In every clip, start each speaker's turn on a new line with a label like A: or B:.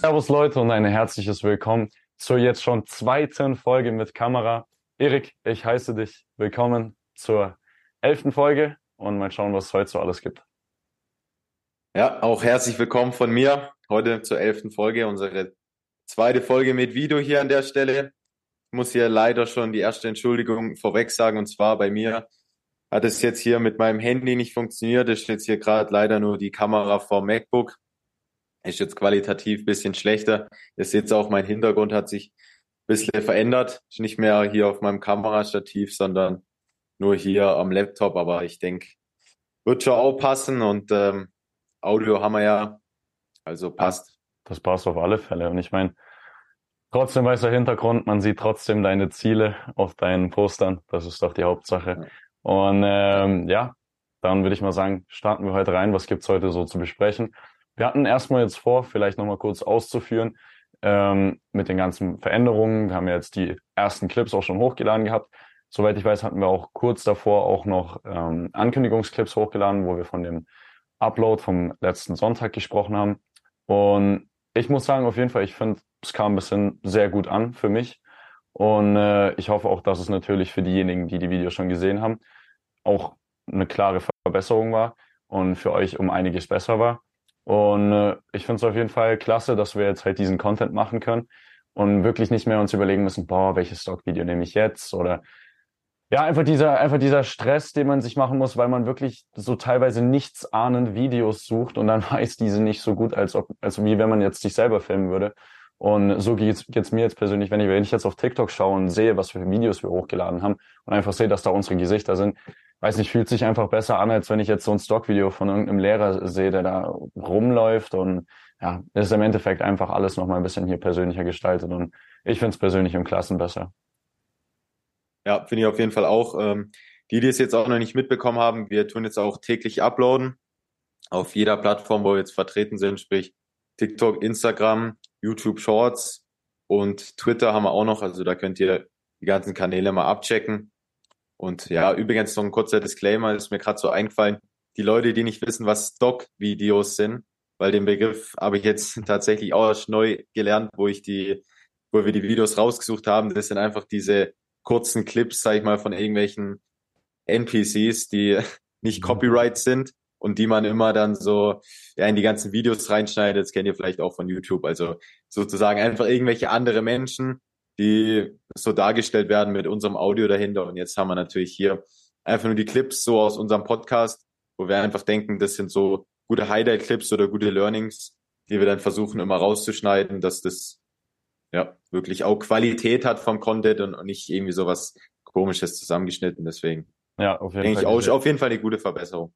A: Servus Leute und ein herzliches Willkommen zur jetzt schon zweiten Folge mit Kamera. Erik, ich heiße dich willkommen zur elften Folge und mal schauen, was es heute so alles gibt.
B: Ja, auch herzlich willkommen von mir heute zur elften Folge, unsere zweite Folge mit Video hier an der Stelle. Ich muss hier leider schon die erste Entschuldigung vorweg sagen, und zwar bei mir hat es jetzt hier mit meinem Handy nicht funktioniert. Es steht hier gerade leider nur die Kamera vom MacBook. Ist jetzt qualitativ bisschen schlechter. Ihr seht jetzt auch, mein Hintergrund hat sich ein bisschen verändert. Ist nicht mehr hier auf meinem Kamerastativ, sondern nur hier am Laptop. Aber ich denke, wird schon auch passen und ähm, Audio haben wir ja, also passt.
A: Das passt auf alle Fälle. Und ich meine, trotzdem weißer Hintergrund, man sieht trotzdem deine Ziele auf deinen Postern. Das ist doch die Hauptsache. Und ähm, ja, dann würde ich mal sagen, starten wir heute rein. Was gibt's heute so zu besprechen? Wir hatten erstmal jetzt vor, vielleicht nochmal kurz auszuführen ähm, mit den ganzen Veränderungen. Wir haben ja jetzt die ersten Clips auch schon hochgeladen gehabt. Soweit ich weiß, hatten wir auch kurz davor auch noch ähm, Ankündigungsclips hochgeladen, wo wir von dem Upload vom letzten Sonntag gesprochen haben. Und ich muss sagen, auf jeden Fall, ich finde, es kam ein bisschen sehr gut an für mich. Und äh, ich hoffe auch, dass es natürlich für diejenigen, die die Videos schon gesehen haben, auch eine klare Verbesserung war und für euch um einiges besser war. Und äh, ich finde es auf jeden Fall klasse, dass wir jetzt halt diesen Content machen können und wirklich nicht mehr uns überlegen müssen, boah, welches Stockvideo nehme ich jetzt oder ja, einfach dieser, einfach dieser Stress, den man sich machen muss, weil man wirklich so teilweise nichts ahnend Videos sucht und dann weiß diese nicht so gut, als ob, als wie wenn man jetzt sich selber filmen würde. Und so geht's, geht's mir jetzt persönlich, wenn ich, wenn ich jetzt auf TikTok schaue und sehe, was für Videos wir hochgeladen haben und einfach sehe, dass da unsere Gesichter sind, weiß nicht, fühlt sich einfach besser an, als wenn ich jetzt so ein Stockvideo von irgendeinem Lehrer sehe, der da rumläuft und ja, ist im Endeffekt einfach alles nochmal ein bisschen hier persönlicher gestaltet und ich finde es persönlich im Klassen besser.
B: Ja, finde ich auf jeden Fall auch. Ähm, die, die es jetzt auch noch nicht mitbekommen haben, wir tun jetzt auch täglich uploaden auf jeder Plattform, wo wir jetzt vertreten sind, sprich TikTok, Instagram, YouTube Shorts und Twitter haben wir auch noch. Also da könnt ihr die ganzen Kanäle mal abchecken. Und ja, übrigens noch ein kurzer Disclaimer, ist mir gerade so eingefallen. Die Leute, die nicht wissen, was Stock-Videos sind, weil den Begriff habe ich jetzt tatsächlich auch erst neu gelernt, wo ich die, wo wir die Videos rausgesucht haben. Das sind einfach diese kurzen Clips, sag ich mal, von irgendwelchen NPCs, die nicht Copyright sind und die man immer dann so ja, in die ganzen Videos reinschneidet. Das kennt ihr vielleicht auch von YouTube. Also sozusagen einfach irgendwelche andere Menschen, die so dargestellt werden mit unserem Audio dahinter. Und jetzt haben wir natürlich hier einfach nur die Clips so aus unserem Podcast, wo wir einfach denken, das sind so gute Highlight-Clips oder gute Learnings, die wir dann versuchen immer rauszuschneiden, dass das ja wirklich auch Qualität hat vom Content und nicht irgendwie sowas komisches zusammengeschnitten. Deswegen
A: Ja, auf jeden
B: denke ich
A: Fall.
B: auch auf jeden Fall eine gute Verbesserung.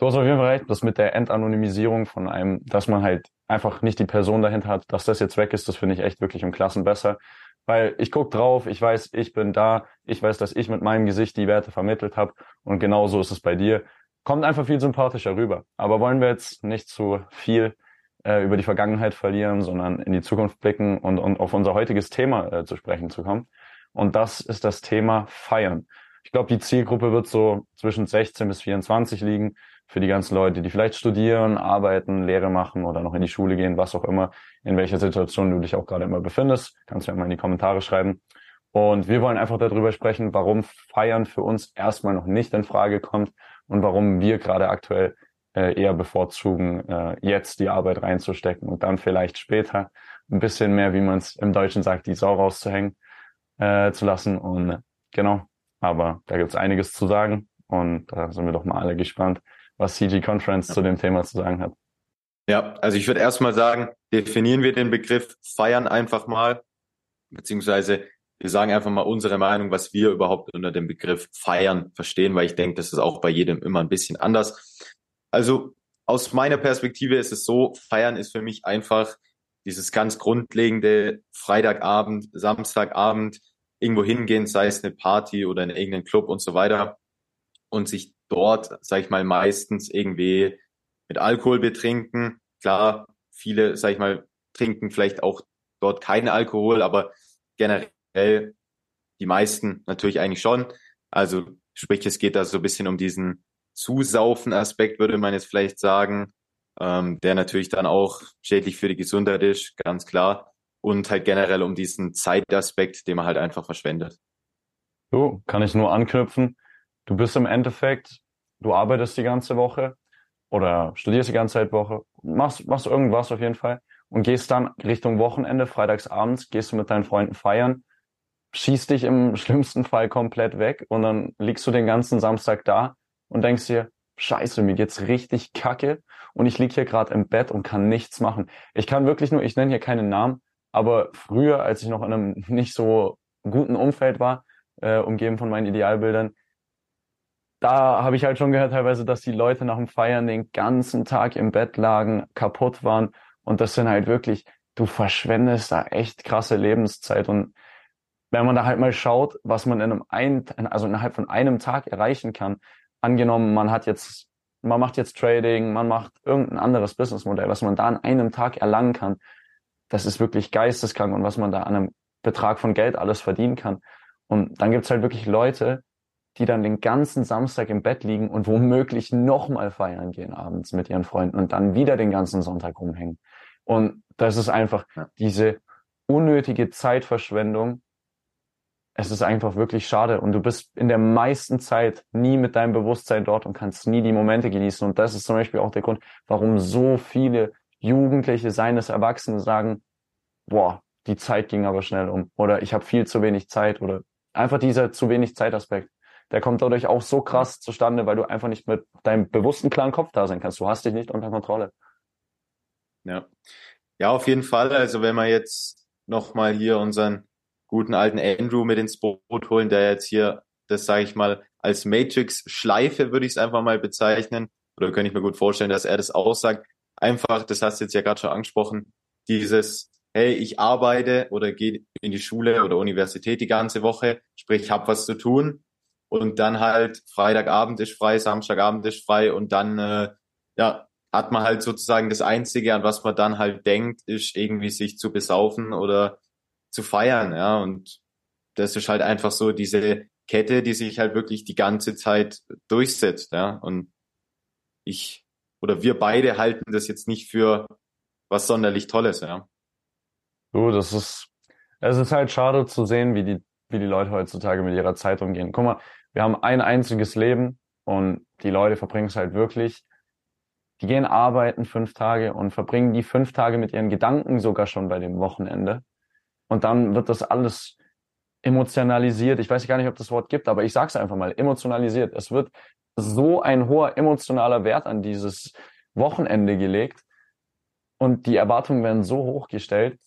A: Du hast auf jeden Fall recht, das mit der Entanonymisierung von einem, dass man halt einfach nicht die Person dahinter hat, dass das jetzt weg ist, das finde ich echt wirklich um Klassen besser. Weil ich guck drauf, ich weiß, ich bin da, ich weiß, dass ich mit meinem Gesicht die Werte vermittelt habe und genauso ist es bei dir. Kommt einfach viel sympathischer rüber. Aber wollen wir jetzt nicht zu viel äh, über die Vergangenheit verlieren, sondern in die Zukunft blicken und, und auf unser heutiges Thema äh, zu sprechen zu kommen. Und das ist das Thema Feiern. Ich glaube, die Zielgruppe wird so zwischen 16 bis 24 liegen für die ganzen Leute, die vielleicht studieren, arbeiten, Lehre machen oder noch in die Schule gehen, was auch immer, in welcher Situation du dich auch gerade immer befindest. Kannst du ja mal in die Kommentare schreiben. Und wir wollen einfach darüber sprechen, warum Feiern für uns erstmal noch nicht in Frage kommt und warum wir gerade aktuell äh, eher bevorzugen, äh, jetzt die Arbeit reinzustecken und dann vielleicht später ein bisschen mehr, wie man es im Deutschen sagt, die Sau rauszuhängen äh, zu lassen. Und genau, aber da gibt's einiges zu sagen und da sind wir doch mal alle gespannt, was CG Conference zu dem Thema zu sagen hat.
B: Ja, also ich würde erstmal sagen, definieren wir den Begriff feiern einfach mal, beziehungsweise wir sagen einfach mal unsere Meinung, was wir überhaupt unter dem Begriff feiern verstehen, weil ich denke, das ist auch bei jedem immer ein bisschen anders. Also aus meiner Perspektive ist es so, feiern ist für mich einfach dieses ganz grundlegende Freitagabend, Samstagabend, irgendwo hingehen, sei es eine Party oder in irgendeinen Club und so weiter und sich dort, sag ich mal, meistens irgendwie mit Alkohol betrinken. Klar, viele, sag ich mal, trinken vielleicht auch dort keinen Alkohol, aber generell die meisten natürlich eigentlich schon. Also Sprich, es geht da so ein bisschen um diesen Zusaufen-Aspekt, würde man jetzt vielleicht sagen, ähm, der natürlich dann auch schädlich für die Gesundheit ist, ganz klar. Und halt generell um diesen Zeitaspekt, den man halt einfach verschwendet.
A: So, kann ich nur anknüpfen. Du bist im Endeffekt, du arbeitest die ganze Woche oder studierst die ganze Zeit Woche, machst, machst irgendwas auf jeden Fall und gehst dann Richtung Wochenende, freitagsabends, gehst du mit deinen Freunden feiern, schießt dich im schlimmsten Fall komplett weg und dann liegst du den ganzen Samstag da und denkst dir, scheiße, mir geht's richtig kacke und ich lieg hier gerade im Bett und kann nichts machen. Ich kann wirklich nur, ich nenne hier keinen Namen, aber früher, als ich noch in einem nicht so guten Umfeld war, äh, umgeben von meinen Idealbildern, da habe ich halt schon gehört teilweise, dass die Leute nach dem Feiern den ganzen Tag im Bett lagen, kaputt waren. Und das sind halt wirklich, du verschwendest da echt krasse Lebenszeit. Und wenn man da halt mal schaut, was man in einem ein, also innerhalb von einem Tag erreichen kann, angenommen, man hat jetzt, man macht jetzt Trading, man macht irgendein anderes Businessmodell, was man da an einem Tag erlangen kann, das ist wirklich geisteskrank. Und was man da an einem Betrag von Geld alles verdienen kann. Und dann gibt's halt wirklich Leute, die dann den ganzen Samstag im Bett liegen und womöglich nochmal feiern gehen abends mit ihren Freunden und dann wieder den ganzen Sonntag rumhängen. Und das ist einfach diese unnötige Zeitverschwendung. Es ist einfach wirklich schade und du bist in der meisten Zeit nie mit deinem Bewusstsein dort und kannst nie die Momente genießen. Und das ist zum Beispiel auch der Grund, warum so viele Jugendliche seines Erwachsenen sagen, boah, die Zeit ging aber schnell um oder ich habe viel zu wenig Zeit oder einfach dieser zu wenig Zeitaspekt der kommt dadurch auch so krass zustande, weil du einfach nicht mit deinem bewussten klaren Kopf da sein kannst. Du hast dich nicht unter Kontrolle.
B: Ja. Ja, auf jeden Fall. Also wenn wir jetzt nochmal hier unseren guten alten Andrew mit ins Boot holen, der jetzt hier, das sage ich mal, als Matrix-Schleife würde ich es einfach mal bezeichnen. Oder könnte ich mir gut vorstellen, dass er das aussagt. Einfach, das hast du jetzt ja gerade schon angesprochen, dieses, hey, ich arbeite oder gehe in die Schule oder Universität die ganze Woche, sprich, ich habe was zu tun und dann halt Freitagabend ist frei, Samstagabend ist frei und dann äh, ja hat man halt sozusagen das Einzige, an was man dann halt denkt, ist irgendwie sich zu besaufen oder zu feiern, ja und das ist halt einfach so diese Kette, die sich halt wirklich die ganze Zeit durchsetzt, ja und ich oder wir beide halten das jetzt nicht für was sonderlich Tolles, ja.
A: Du, das ist, es ist halt schade zu sehen, wie die, wie die Leute heutzutage mit ihrer Zeit umgehen. Guck mal, wir haben ein einziges Leben und die Leute verbringen es halt wirklich. Die gehen arbeiten fünf Tage und verbringen die fünf Tage mit ihren Gedanken sogar schon bei dem Wochenende. Und dann wird das alles emotionalisiert. Ich weiß gar nicht, ob das Wort gibt, aber ich sage es einfach mal, emotionalisiert. Es wird so ein hoher emotionaler Wert an dieses Wochenende gelegt und die Erwartungen werden so hoch gestellt,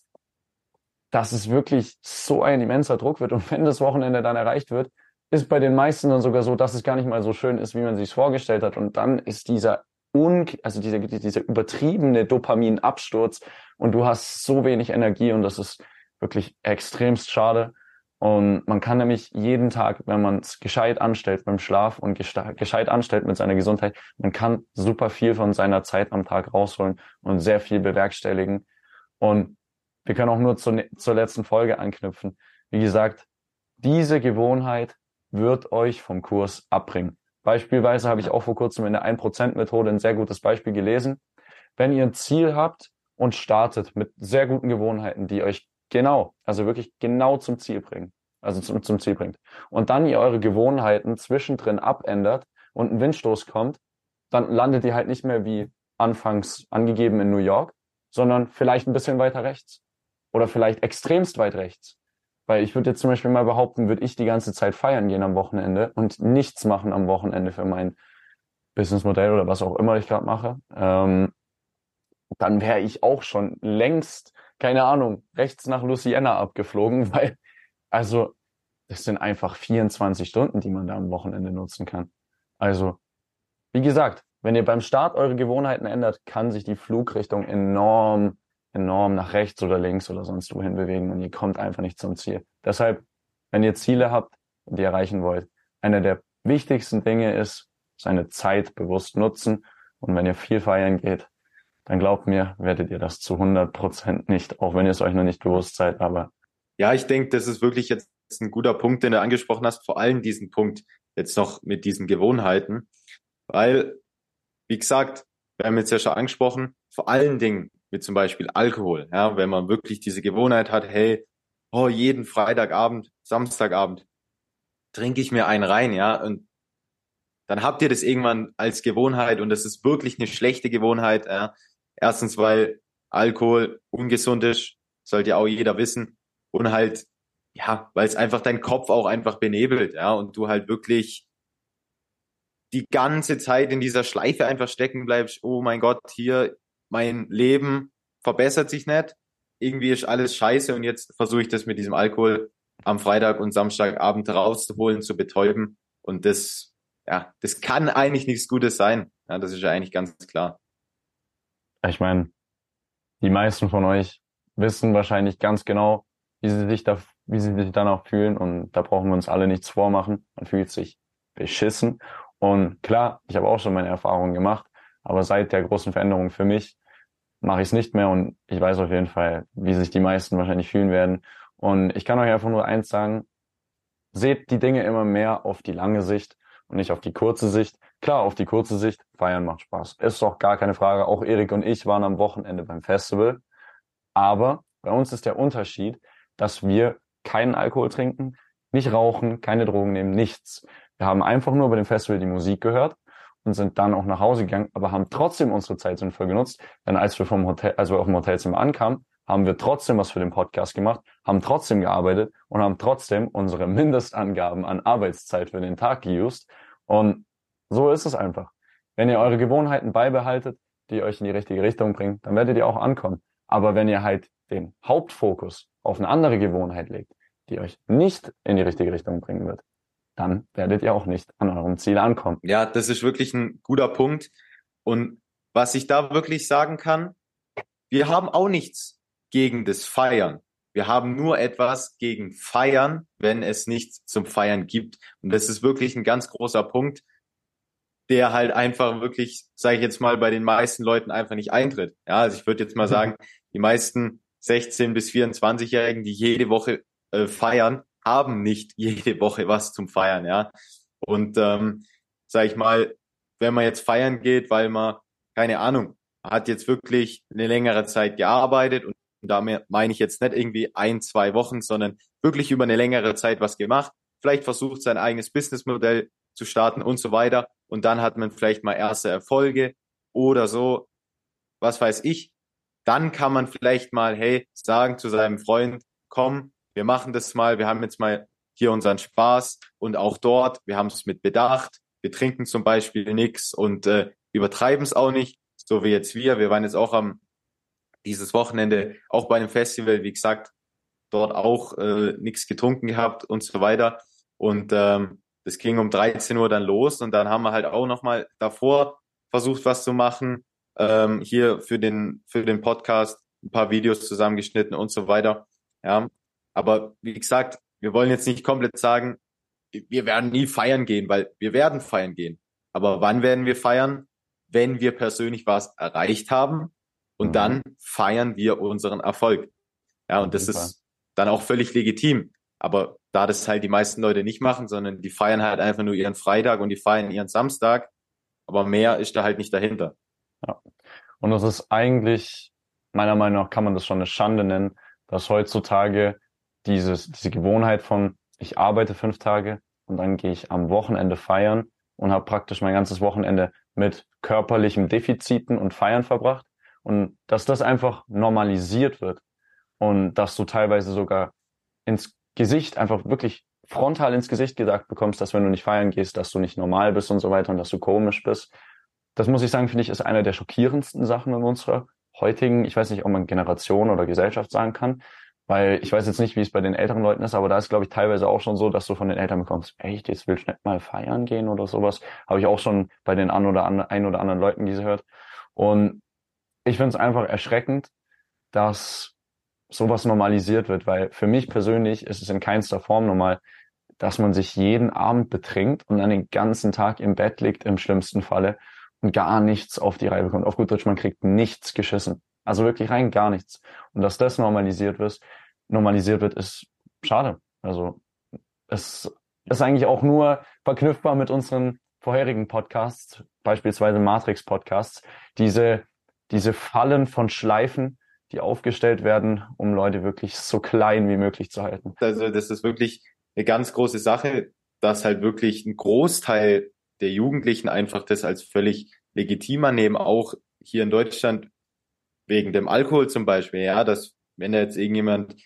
A: dass es wirklich so ein immenser Druck wird. Und wenn das Wochenende dann erreicht wird, ist bei den meisten dann sogar so, dass es gar nicht mal so schön ist, wie man sich vorgestellt hat. Und dann ist dieser un also dieser, dieser übertriebene Dopaminabsturz und du hast so wenig Energie und das ist wirklich extremst schade. Und man kann nämlich jeden Tag, wenn man es gescheit anstellt beim Schlaf und gescheit anstellt mit seiner Gesundheit, man kann super viel von seiner Zeit am Tag rausholen und sehr viel bewerkstelligen. Und wir können auch nur zur, zur letzten Folge anknüpfen. Wie gesagt, diese Gewohnheit wird euch vom Kurs abbringen. Beispielsweise habe ich auch vor kurzem in der 1%-Methode ein sehr gutes Beispiel gelesen. Wenn ihr ein Ziel habt und startet mit sehr guten Gewohnheiten, die euch genau, also wirklich genau zum Ziel bringen, also zum, zum Ziel bringt, und dann ihr eure Gewohnheiten zwischendrin abändert und ein Windstoß kommt, dann landet ihr halt nicht mehr wie anfangs angegeben in New York, sondern vielleicht ein bisschen weiter rechts oder vielleicht extremst weit rechts. Weil ich würde jetzt zum Beispiel mal behaupten, würde ich die ganze Zeit feiern gehen am Wochenende und nichts machen am Wochenende für mein Businessmodell oder was auch immer ich gerade mache, ähm, dann wäre ich auch schon längst, keine Ahnung, rechts nach Louisiana abgeflogen, weil, also, das sind einfach 24 Stunden, die man da am Wochenende nutzen kann. Also, wie gesagt, wenn ihr beim Start eure Gewohnheiten ändert, kann sich die Flugrichtung enorm enorm nach rechts oder links oder sonst wohin bewegen und ihr kommt einfach nicht zum Ziel. Deshalb, wenn ihr Ziele habt und die erreichen wollt, einer der wichtigsten Dinge ist, seine Zeit bewusst nutzen. Und wenn ihr viel feiern geht, dann glaubt mir, werdet ihr das zu 100 Prozent nicht, auch wenn ihr es euch noch nicht bewusst seid. Aber
B: ja, ich denke, das ist wirklich jetzt ein guter Punkt, den du angesprochen hast. Vor allem diesen Punkt, jetzt noch mit diesen Gewohnheiten, weil, wie gesagt, wir haben jetzt ja schon angesprochen, vor allen Dingen mit zum Beispiel Alkohol, ja, wenn man wirklich diese Gewohnheit hat, hey, oh, jeden Freitagabend, Samstagabend trinke ich mir einen rein, ja, und dann habt ihr das irgendwann als Gewohnheit und das ist wirklich eine schlechte Gewohnheit. Ja. Erstens, weil Alkohol ungesund ist, sollte auch jeder wissen. Und halt, ja, weil es einfach deinen Kopf auch einfach benebelt, ja, und du halt wirklich die ganze Zeit in dieser Schleife einfach stecken bleibst. Oh mein Gott, hier mein Leben verbessert sich nicht. Irgendwie ist alles scheiße und jetzt versuche ich das mit diesem Alkohol am Freitag und Samstagabend rauszuholen, zu betäuben. Und das, ja, das kann eigentlich nichts Gutes sein. Ja, das ist ja eigentlich ganz klar.
A: Ich meine, die meisten von euch wissen wahrscheinlich ganz genau, wie sie sich da, wie sie sich danach fühlen und da brauchen wir uns alle nichts vormachen. Man fühlt sich beschissen und klar, ich habe auch schon meine Erfahrungen gemacht, aber seit der großen Veränderung für mich mache ich es nicht mehr und ich weiß auf jeden Fall, wie sich die meisten wahrscheinlich fühlen werden. Und ich kann euch einfach nur eins sagen, seht die Dinge immer mehr auf die lange Sicht und nicht auf die kurze Sicht. Klar, auf die kurze Sicht, feiern macht Spaß. Ist doch gar keine Frage. Auch Erik und ich waren am Wochenende beim Festival. Aber bei uns ist der Unterschied, dass wir keinen Alkohol trinken, nicht rauchen, keine Drogen nehmen, nichts. Wir haben einfach nur bei dem Festival die Musik gehört und sind dann auch nach Hause gegangen, aber haben trotzdem unsere Zeit sinnvoll genutzt. Denn als wir vom Hotel, als wir auf dem Hotelzimmer ankamen, haben wir trotzdem was für den Podcast gemacht, haben trotzdem gearbeitet und haben trotzdem unsere Mindestangaben an Arbeitszeit für den Tag geused. Und so ist es einfach. Wenn ihr eure Gewohnheiten beibehaltet, die euch in die richtige Richtung bringen, dann werdet ihr auch ankommen. Aber wenn ihr halt den Hauptfokus auf eine andere Gewohnheit legt, die euch nicht in die richtige Richtung bringen wird, dann werdet ihr auch nicht an eurem Ziel ankommen.
B: Ja, das ist wirklich ein guter Punkt. Und was ich da wirklich sagen kann, wir haben auch nichts gegen das Feiern. Wir haben nur etwas gegen Feiern, wenn es nichts zum Feiern gibt. Und das ist wirklich ein ganz großer Punkt, der halt einfach wirklich, sage ich jetzt mal, bei den meisten Leuten einfach nicht eintritt. Ja, also ich würde jetzt mal sagen, die meisten 16 bis 24-Jährigen, die jede Woche äh, feiern, haben nicht jede Woche was zum Feiern, ja. Und ähm, sag ich mal, wenn man jetzt feiern geht, weil man, keine Ahnung, hat jetzt wirklich eine längere Zeit gearbeitet und damit meine ich jetzt nicht irgendwie ein, zwei Wochen, sondern wirklich über eine längere Zeit was gemacht, vielleicht versucht sein eigenes Businessmodell zu starten und so weiter. Und dann hat man vielleicht mal erste Erfolge oder so, was weiß ich, dann kann man vielleicht mal, hey, sagen zu seinem Freund, komm, wir machen das mal, wir haben jetzt mal hier unseren Spaß und auch dort, wir haben es mit Bedacht, wir trinken zum Beispiel nichts und äh, übertreiben es auch nicht, so wie jetzt wir. Wir waren jetzt auch am dieses Wochenende auch bei einem Festival, wie gesagt, dort auch äh, nichts getrunken gehabt und so weiter. Und ähm, das ging um 13 Uhr dann los und dann haben wir halt auch nochmal davor versucht, was zu machen. Ähm, hier für den, für den Podcast ein paar Videos zusammengeschnitten und so weiter. Ja, aber wie gesagt, wir wollen jetzt nicht komplett sagen, wir werden nie feiern gehen, weil wir werden feiern gehen. Aber wann werden wir feiern? Wenn wir persönlich was erreicht haben und mhm. dann feiern wir unseren Erfolg. Ja, und das ist dann auch völlig legitim. Aber da das halt die meisten Leute nicht machen, sondern die feiern halt einfach nur ihren Freitag und die feiern ihren Samstag, aber mehr ist da halt nicht dahinter.
A: Ja. Und das ist eigentlich, meiner Meinung nach kann man das schon eine Schande nennen, dass heutzutage dieses, diese Gewohnheit von, ich arbeite fünf Tage und dann gehe ich am Wochenende feiern und habe praktisch mein ganzes Wochenende mit körperlichen Defiziten und Feiern verbracht. Und dass das einfach normalisiert wird und dass du teilweise sogar ins Gesicht einfach wirklich frontal ins Gesicht gesagt bekommst, dass wenn du nicht feiern gehst, dass du nicht normal bist und so weiter und dass du komisch bist. Das muss ich sagen, finde ich, ist einer der schockierendsten Sachen in unserer heutigen, ich weiß nicht, ob man Generation oder Gesellschaft sagen kann, weil ich weiß jetzt nicht, wie es bei den älteren Leuten ist, aber da ist, glaube ich, teilweise auch schon so, dass du von den Eltern bekommst, echt, jetzt willst du nicht mal feiern gehen oder sowas. Habe ich auch schon bei den ein oder, anderen, ein oder anderen Leuten gehört. Und ich finde es einfach erschreckend, dass sowas normalisiert wird, weil für mich persönlich ist es in keinster Form normal, dass man sich jeden Abend betrinkt und dann den ganzen Tag im Bett liegt, im schlimmsten Falle, und gar nichts auf die Reihe bekommt. Auf gut Deutsch, man kriegt nichts geschissen. Also wirklich rein gar nichts. Und dass das normalisiert wird, normalisiert wird, ist schade. Also es ist eigentlich auch nur verknüpfbar mit unseren vorherigen Podcasts, beispielsweise Matrix-Podcasts, diese, diese Fallen von Schleifen, die aufgestellt werden, um Leute wirklich so klein wie möglich zu halten.
B: Also das ist wirklich eine ganz große Sache, dass halt wirklich ein Großteil der Jugendlichen einfach das als völlig legitimer nehmen, auch hier in Deutschland wegen dem Alkohol zum Beispiel, ja, dass wenn da jetzt irgendjemand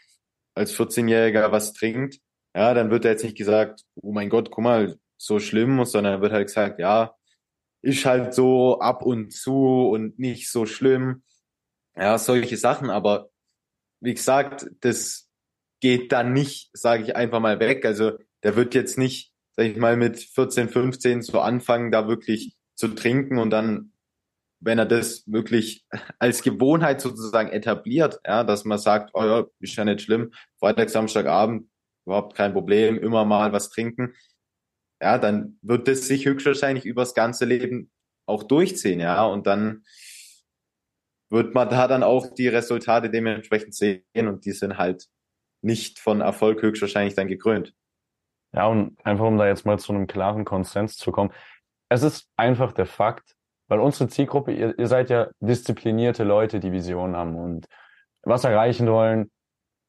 B: als 14-Jähriger was trinkt, ja, dann wird da jetzt nicht gesagt, oh mein Gott, guck mal, so schlimm, sondern wird halt gesagt, ja, ist halt so ab und zu und nicht so schlimm. Ja, solche Sachen, aber wie gesagt, das geht dann nicht, sage ich einfach mal weg. Also der wird jetzt nicht, sag ich mal, mit 14, 15 so anfangen, da wirklich zu trinken und dann, wenn er das wirklich als Gewohnheit sozusagen etabliert, ja, dass man sagt, oh ja, ist ja nicht schlimm, Freitag, Samstagabend, überhaupt kein Problem, immer mal was trinken, ja, dann wird das sich höchstwahrscheinlich übers ganze Leben auch durchziehen, ja, und dann wird man da dann auch die Resultate dementsprechend sehen und die sind halt nicht von Erfolg höchstwahrscheinlich dann gekrönt.
A: Ja, und einfach um da jetzt mal zu einem klaren Konsens zu kommen. Es ist einfach der Fakt, weil unsere Zielgruppe, ihr, ihr seid ja disziplinierte Leute, die Visionen haben und was erreichen wollen,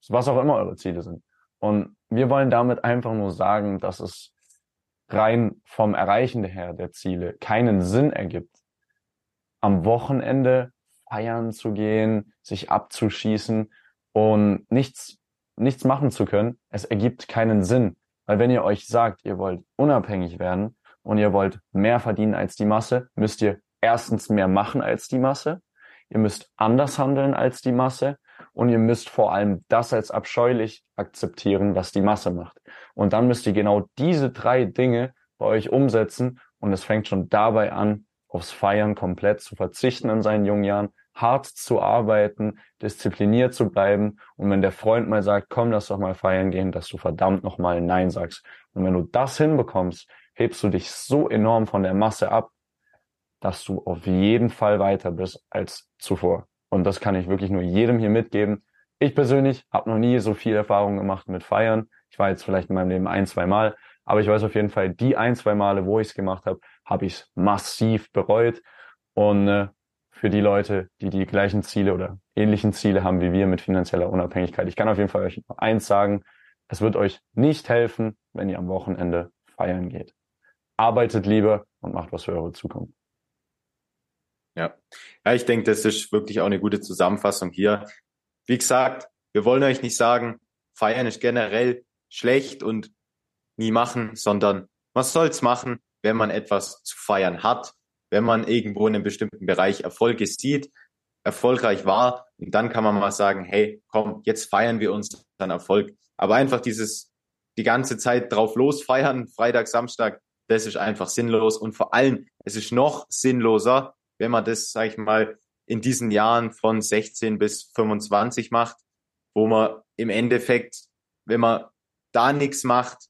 A: was auch immer eure Ziele sind. Und wir wollen damit einfach nur sagen, dass es rein vom Erreichen her der Ziele keinen Sinn ergibt, am Wochenende feiern zu gehen, sich abzuschießen und nichts, nichts machen zu können. Es ergibt keinen Sinn. Weil wenn ihr euch sagt, ihr wollt unabhängig werden und ihr wollt mehr verdienen als die Masse, müsst ihr erstens mehr machen als die Masse. Ihr müsst anders handeln als die Masse und ihr müsst vor allem das als abscheulich akzeptieren, was die Masse macht. Und dann müsst ihr genau diese drei Dinge bei euch umsetzen und es fängt schon dabei an, aufs Feiern komplett zu verzichten in seinen jungen Jahren, hart zu arbeiten, diszipliniert zu bleiben und wenn der Freund mal sagt, komm, lass doch mal feiern gehen, dass du verdammt nochmal Nein sagst. Und wenn du das hinbekommst, hebst du dich so enorm von der Masse ab, dass du auf jeden Fall weiter bist als zuvor. Und das kann ich wirklich nur jedem hier mitgeben. Ich persönlich habe noch nie so viel Erfahrung gemacht mit Feiern. Ich war jetzt vielleicht in meinem Leben ein, zwei Mal, aber ich weiß auf jeden Fall, die ein, zwei Male, wo ich es gemacht habe, habe ich es massiv bereut. Und äh, für die Leute, die die gleichen Ziele oder ähnlichen Ziele haben wie wir mit finanzieller Unabhängigkeit, ich kann auf jeden Fall euch eins sagen, es wird euch nicht helfen, wenn ihr am Wochenende feiern geht. Arbeitet lieber und macht was für eure Zukunft.
B: Ja. ja, ich denke, das ist wirklich auch eine gute Zusammenfassung hier. Wie gesagt, wir wollen euch nicht sagen, feiern ist generell schlecht und nie machen, sondern man soll's machen, wenn man etwas zu feiern hat, wenn man irgendwo in einem bestimmten Bereich Erfolge sieht, erfolgreich war, und dann kann man mal sagen, hey, komm, jetzt feiern wir uns unseren Erfolg. Aber einfach dieses, die ganze Zeit drauf losfeiern, Freitag, Samstag, das ist einfach sinnlos. Und vor allem, es ist noch sinnloser, wenn man das, sag ich mal, in diesen Jahren von 16 bis 25 macht, wo man im Endeffekt, wenn man da nichts macht,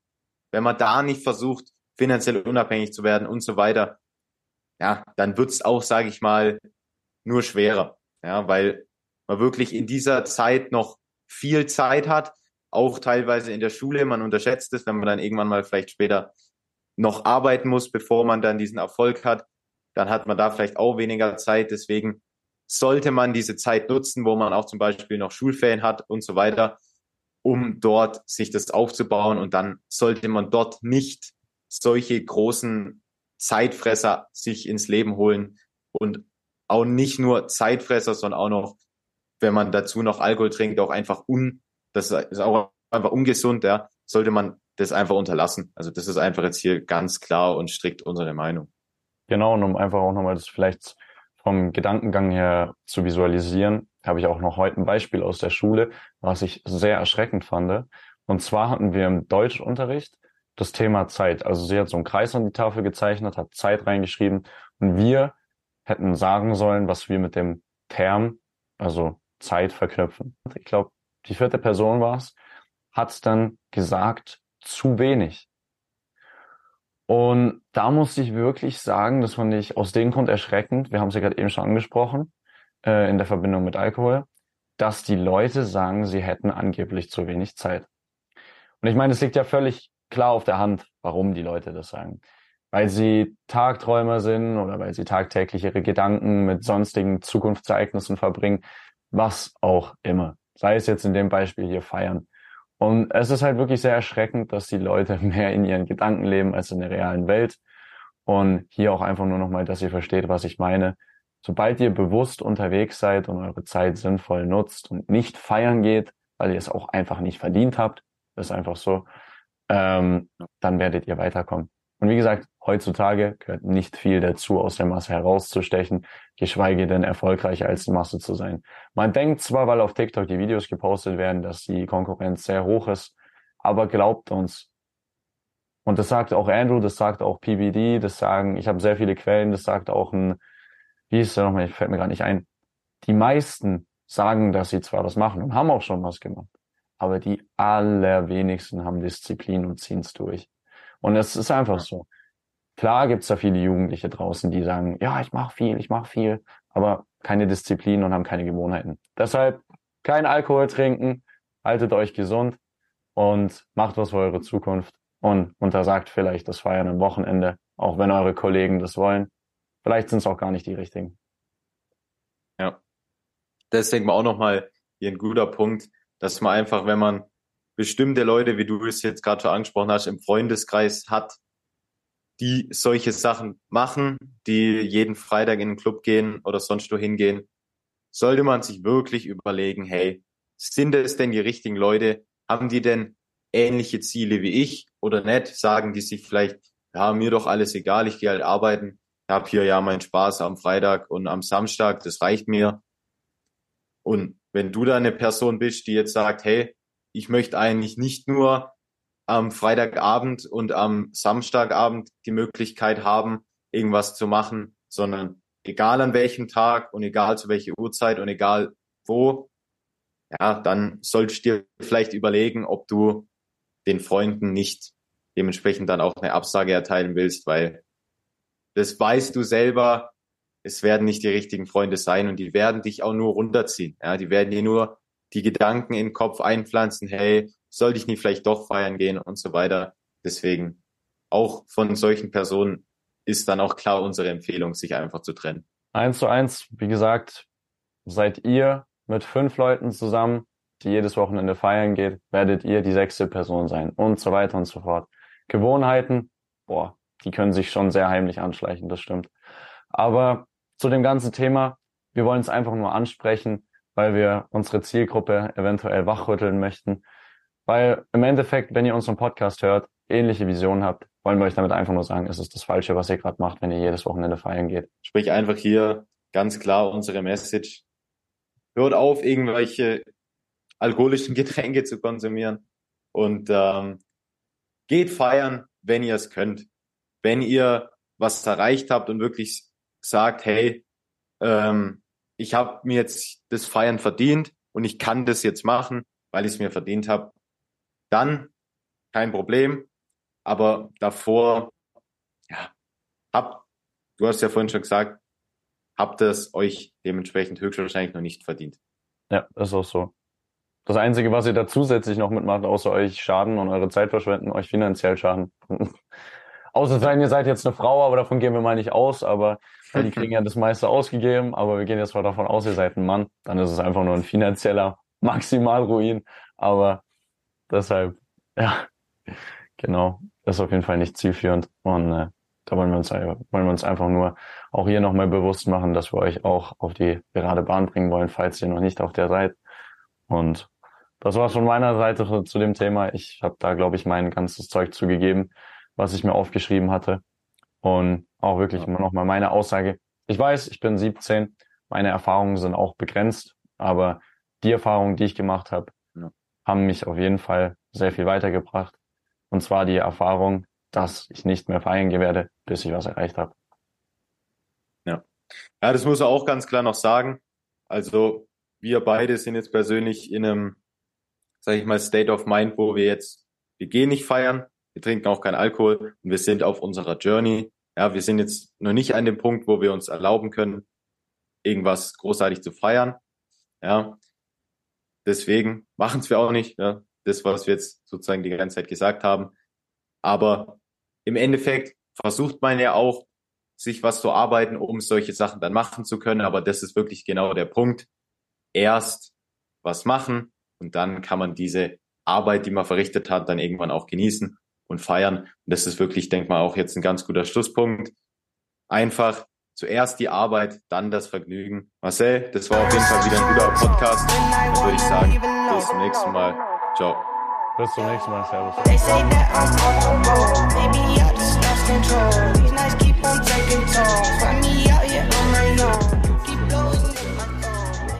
B: wenn man da nicht versucht, finanziell unabhängig zu werden und so weiter, ja, dann wird's auch, sage ich mal, nur schwerer. Ja, weil man wirklich in dieser Zeit noch viel Zeit hat, auch teilweise in der Schule. Man unterschätzt es, wenn man dann irgendwann mal vielleicht später noch arbeiten muss, bevor man dann diesen Erfolg hat dann hat man da vielleicht auch weniger Zeit. Deswegen sollte man diese Zeit nutzen, wo man auch zum Beispiel noch Schulferien hat und so weiter, um dort sich das aufzubauen. Und dann sollte man dort nicht solche großen Zeitfresser sich ins Leben holen und auch nicht nur Zeitfresser, sondern auch noch, wenn man dazu noch Alkohol trinkt, auch einfach un, das ist auch einfach ungesund, ja, sollte man das einfach unterlassen. Also das ist einfach jetzt hier ganz klar und strikt unsere Meinung.
A: Genau, und um einfach auch nochmal das vielleicht vom Gedankengang her zu visualisieren, habe ich auch noch heute ein Beispiel aus der Schule, was ich sehr erschreckend fand. Und zwar hatten wir im Deutschunterricht das Thema Zeit. Also sie hat so einen Kreis an die Tafel gezeichnet, hat Zeit reingeschrieben und wir hätten sagen sollen, was wir mit dem Term, also Zeit verknüpfen. Ich glaube, die vierte Person war es, hat dann gesagt, zu wenig. Und da muss ich wirklich sagen, das fand ich aus dem Grund erschreckend, wir haben es ja gerade eben schon angesprochen, äh, in der Verbindung mit Alkohol, dass die Leute sagen, sie hätten angeblich zu wenig Zeit. Und ich meine, es liegt ja völlig klar auf der Hand, warum die Leute das sagen. Weil sie Tagträumer sind oder weil sie tagtäglich ihre Gedanken mit sonstigen Zukunftsereignissen verbringen, was auch immer. Sei es jetzt in dem Beispiel hier feiern. Und es ist halt wirklich sehr erschreckend, dass die Leute mehr in ihren Gedanken leben als in der realen Welt. Und hier auch einfach nur nochmal, dass ihr versteht, was ich meine. Sobald ihr bewusst unterwegs seid und eure Zeit sinnvoll nutzt und nicht feiern geht, weil ihr es auch einfach nicht verdient habt, ist einfach so, ähm, dann werdet ihr weiterkommen. Und wie gesagt, heutzutage gehört nicht viel dazu, aus der Masse herauszustechen, geschweige denn erfolgreicher als die Masse zu sein. Man denkt zwar, weil auf TikTok die Videos gepostet werden, dass die Konkurrenz sehr hoch ist, aber glaubt uns. Und das sagt auch Andrew, das sagt auch PBD, das sagen, ich habe sehr viele Quellen, das sagt auch ein, wie ist der nochmal, fällt mir gar nicht ein. Die meisten sagen, dass sie zwar was machen und haben auch schon was gemacht, aber die allerwenigsten haben Disziplin und ziehen es durch. Und es ist einfach so. Klar gibt's da viele Jugendliche draußen, die sagen, ja, ich mache viel, ich mache viel, aber keine Disziplin und haben keine Gewohnheiten. Deshalb kein Alkohol trinken, haltet euch gesund und macht was für eure Zukunft und untersagt vielleicht das Feiern am Wochenende, auch wenn eure Kollegen das wollen. Vielleicht sind es auch gar nicht die richtigen.
B: Ja. Das denken wir auch nochmal hier ein guter Punkt, dass man einfach, wenn man bestimmte Leute, wie du es jetzt gerade schon angesprochen hast, im Freundeskreis hat, die solche Sachen machen, die jeden Freitag in den Club gehen oder sonst wo hingehen, sollte man sich wirklich überlegen, hey, sind es denn die richtigen Leute? Haben die denn ähnliche Ziele wie ich oder nicht? Sagen die sich vielleicht, ja, mir doch alles egal, ich gehe halt arbeiten, habe hier ja meinen Spaß am Freitag und am Samstag, das reicht mir. Und wenn du da eine Person bist, die jetzt sagt, hey, ich möchte eigentlich nicht nur am Freitagabend und am Samstagabend die Möglichkeit haben, irgendwas zu machen, sondern egal an welchem Tag und egal zu welcher Uhrzeit und egal wo, ja, dann solltest du dir vielleicht überlegen, ob du den Freunden nicht dementsprechend dann auch eine Absage erteilen willst, weil das weißt du selber, es werden nicht die richtigen Freunde sein und die werden dich auch nur runterziehen. Ja, die werden dir nur die Gedanken in den Kopf einpflanzen, hey, sollte ich nicht vielleicht doch feiern gehen und so weiter. Deswegen auch von solchen Personen ist dann auch klar unsere Empfehlung, sich einfach zu trennen.
A: Eins zu eins, wie gesagt, seid ihr mit fünf Leuten zusammen, die jedes Wochenende feiern geht, werdet ihr die sechste Person sein und so weiter und so fort. Gewohnheiten, boah, die können sich schon sehr heimlich anschleichen, das stimmt. Aber zu dem ganzen Thema, wir wollen es einfach nur ansprechen, weil wir unsere Zielgruppe eventuell wachrütteln möchten. Weil im Endeffekt, wenn ihr unseren Podcast hört, ähnliche Visionen habt, wollen wir euch damit einfach nur sagen, es ist das Falsche, was ihr gerade macht, wenn ihr jedes Wochenende feiern geht.
B: Sprich einfach hier ganz klar unsere Message. Hört auf, irgendwelche alkoholischen Getränke zu konsumieren und ähm, geht feiern, wenn ihr es könnt. Wenn ihr was erreicht habt und wirklich sagt, hey, ähm, ich habe mir jetzt das Feiern verdient und ich kann das jetzt machen, weil ich es mir verdient habe, dann kein Problem. Aber davor, ja, habt, du hast ja vorhin schon gesagt, habt es euch dementsprechend höchstwahrscheinlich noch nicht verdient.
A: Ja, ist auch so. Das Einzige, was ihr da zusätzlich noch mitmacht, außer euch schaden und eure Zeit verschwenden, euch finanziell schaden. außer sein, ihr seid jetzt eine Frau, aber davon gehen wir mal nicht aus, aber weil die kriegen ja das meiste ausgegeben, aber wir gehen jetzt mal davon aus, ihr seid ein Mann, dann ist es einfach nur ein finanzieller Maximalruin. Aber deshalb, ja, genau, ist auf jeden Fall nicht zielführend. Und äh, da wollen wir uns wollen wir uns einfach nur auch hier nochmal bewusst machen, dass wir euch auch auf die gerade Bahn bringen wollen, falls ihr noch nicht auf der seid. Und das war's von meiner Seite zu dem Thema. Ich habe da, glaube ich, mein ganzes Zeug zugegeben, was ich mir aufgeschrieben hatte. Und auch wirklich immer noch mal meine Aussage. Ich weiß, ich bin 17, meine Erfahrungen sind auch begrenzt, aber die Erfahrungen, die ich gemacht habe, ja. haben mich auf jeden Fall sehr viel weitergebracht. Und zwar die Erfahrung, dass ich nicht mehr feiern werde, bis ich was erreicht habe.
B: Ja. Ja, das muss er auch ganz klar noch sagen. Also wir beide sind jetzt persönlich in einem, sage ich mal, State of Mind, wo wir jetzt, wir gehen nicht feiern, wir trinken auch keinen Alkohol und wir sind auf unserer Journey. Ja, wir sind jetzt noch nicht an dem Punkt, wo wir uns erlauben können, irgendwas großartig zu feiern. Ja, deswegen machen es wir auch nicht. Ja, das, was wir jetzt sozusagen die ganze Zeit gesagt haben. Aber im Endeffekt versucht man ja auch, sich was zu arbeiten, um solche Sachen dann machen zu können. Aber das ist wirklich genau der Punkt. Erst was machen und dann kann man diese Arbeit, die man verrichtet hat, dann irgendwann auch genießen und feiern. Und das ist wirklich, denke mal, auch jetzt ein ganz guter Schlusspunkt. Einfach zuerst die Arbeit, dann das Vergnügen. Marcel, das war auf jeden Fall wieder ein guter Podcast. Dann würde ich sagen, bis zum nächsten Mal. Ciao.
C: Bis zum nächsten Mal. Servus.